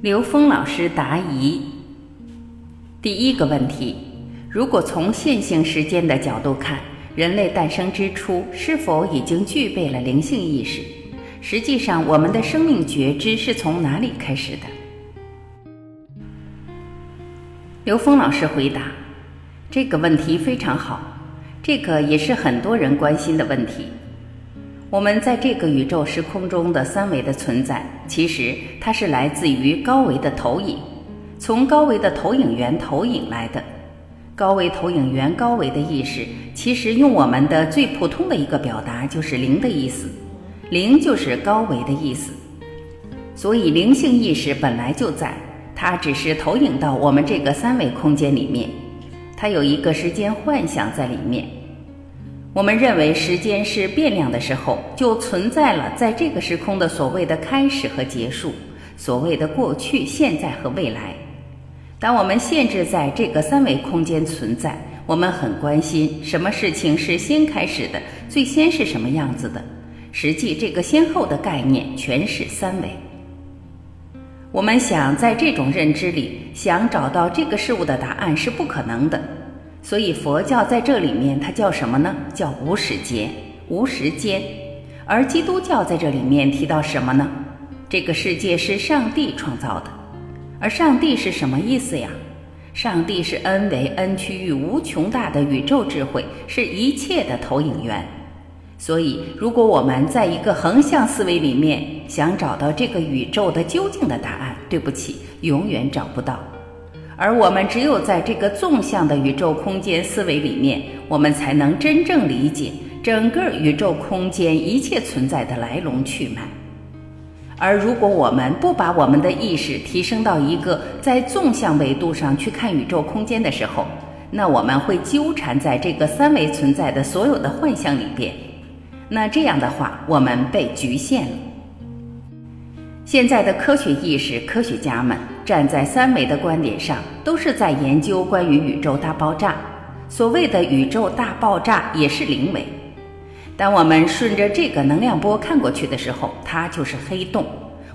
刘峰老师答疑：第一个问题，如果从线性时间的角度看，人类诞生之初是否已经具备了灵性意识？实际上，我们的生命觉知是从哪里开始的？刘峰老师回答：这个问题非常好，这个也是很多人关心的问题。我们在这个宇宙时空中的三维的存在，其实它是来自于高维的投影，从高维的投影源投影来的。高维投影源，高维的意识，其实用我们的最普通的一个表达就是灵的意思，灵就是高维的意思。所以灵性意识本来就在，它只是投影到我们这个三维空间里面，它有一个时间幻想在里面。我们认为时间是变量的时候，就存在了在这个时空的所谓的开始和结束，所谓的过去、现在和未来。当我们限制在这个三维空间存在，我们很关心什么事情是先开始的，最先是什么样子的。实际这个先后的概念全是三维。我们想在这种认知里想找到这个事物的答案是不可能的。所以佛教在这里面，它叫什么呢？叫无始劫、无时间。而基督教在这里面提到什么呢？这个世界是上帝创造的。而上帝是什么意思呀？上帝是 n 为 n 区域无穷大的宇宙智慧，是一切的投影源。所以，如果我们在一个横向思维里面想找到这个宇宙的究竟的答案，对不起，永远找不到。而我们只有在这个纵向的宇宙空间思维里面，我们才能真正理解整个宇宙空间一切存在的来龙去脉。而如果我们不把我们的意识提升到一个在纵向维度上去看宇宙空间的时候，那我们会纠缠在这个三维存在的所有的幻象里边。那这样的话，我们被局限了。现在的科学意识科学家们站在三维的观点上，都是在研究关于宇宙大爆炸。所谓的宇宙大爆炸也是零维。当我们顺着这个能量波看过去的时候，它就是黑洞；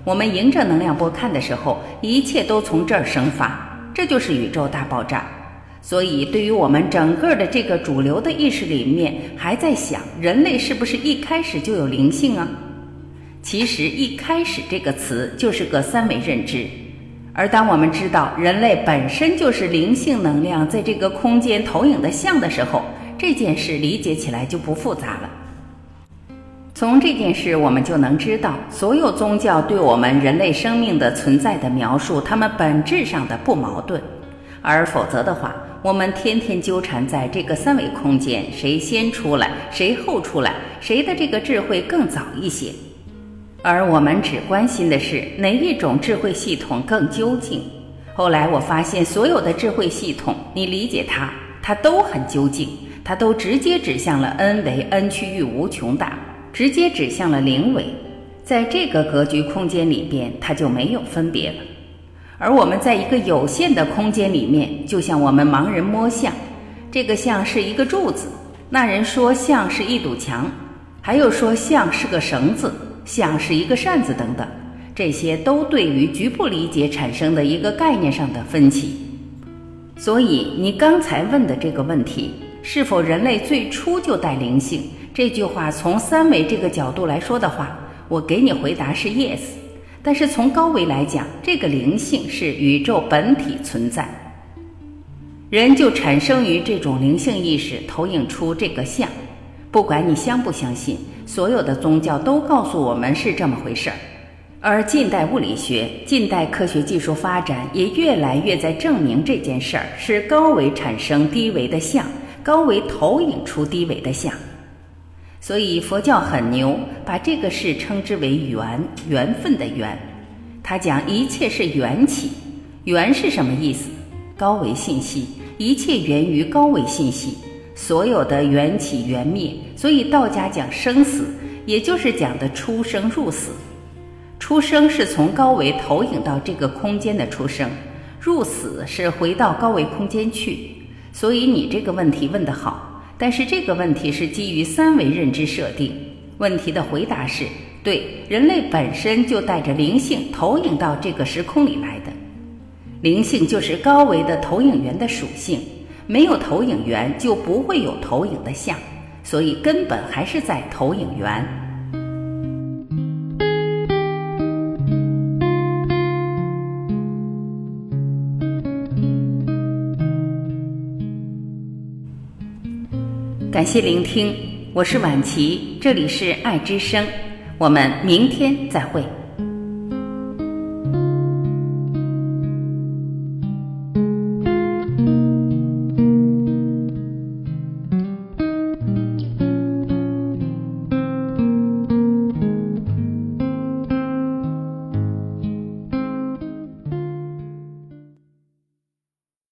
我们迎着能量波看的时候，一切都从这儿生发，这就是宇宙大爆炸。所以，对于我们整个的这个主流的意识里面，还在想人类是不是一开始就有灵性啊？其实一开始这个词就是个三维认知，而当我们知道人类本身就是灵性能量在这个空间投影的像的时候，这件事理解起来就不复杂了。从这件事我们就能知道，所有宗教对我们人类生命的存在的描述，它们本质上的不矛盾。而否则的话，我们天天纠缠在这个三维空间，谁先出来，谁后出来，谁的这个智慧更早一些。而我们只关心的是哪一种智慧系统更究竟。后来我发现，所有的智慧系统，你理解它，它都很究竟，它都直接指向了 n 为 n 区域无穷大，直接指向了零维。在这个格局空间里边，它就没有分别了。而我们在一个有限的空间里面，就像我们盲人摸象，这个象是一个柱子，那人说象是一堵墙，还有说象是个绳子。像是一个扇子等等，这些都对于局部理解产生的一个概念上的分歧。所以你刚才问的这个问题，是否人类最初就带灵性？这句话从三维这个角度来说的话，我给你回答是 yes。但是从高维来讲，这个灵性是宇宙本体存在，人就产生于这种灵性意识投影出这个像，不管你相不相信。所有的宗教都告诉我们是这么回事儿，而近代物理学、近代科学技术发展也越来越在证明这件事儿是高维产生低维的相，高维投影出低维的相。所以佛教很牛，把这个事称之为缘，缘分的缘。他讲一切是缘起，缘是什么意思？高维信息，一切源于高维信息。所有的缘起缘灭，所以道家讲生死，也就是讲的出生入死。出生是从高维投影到这个空间的出生，入死是回到高维空间去。所以你这个问题问得好，但是这个问题是基于三维认知设定。问题的回答是：对，人类本身就带着灵性投影到这个时空里来的。灵性就是高维的投影源的属性，没有投影源就不会有投影的像，所以根本还是在投影源。感谢聆听，我是晚琪，这里是爱之声，我们明天再会。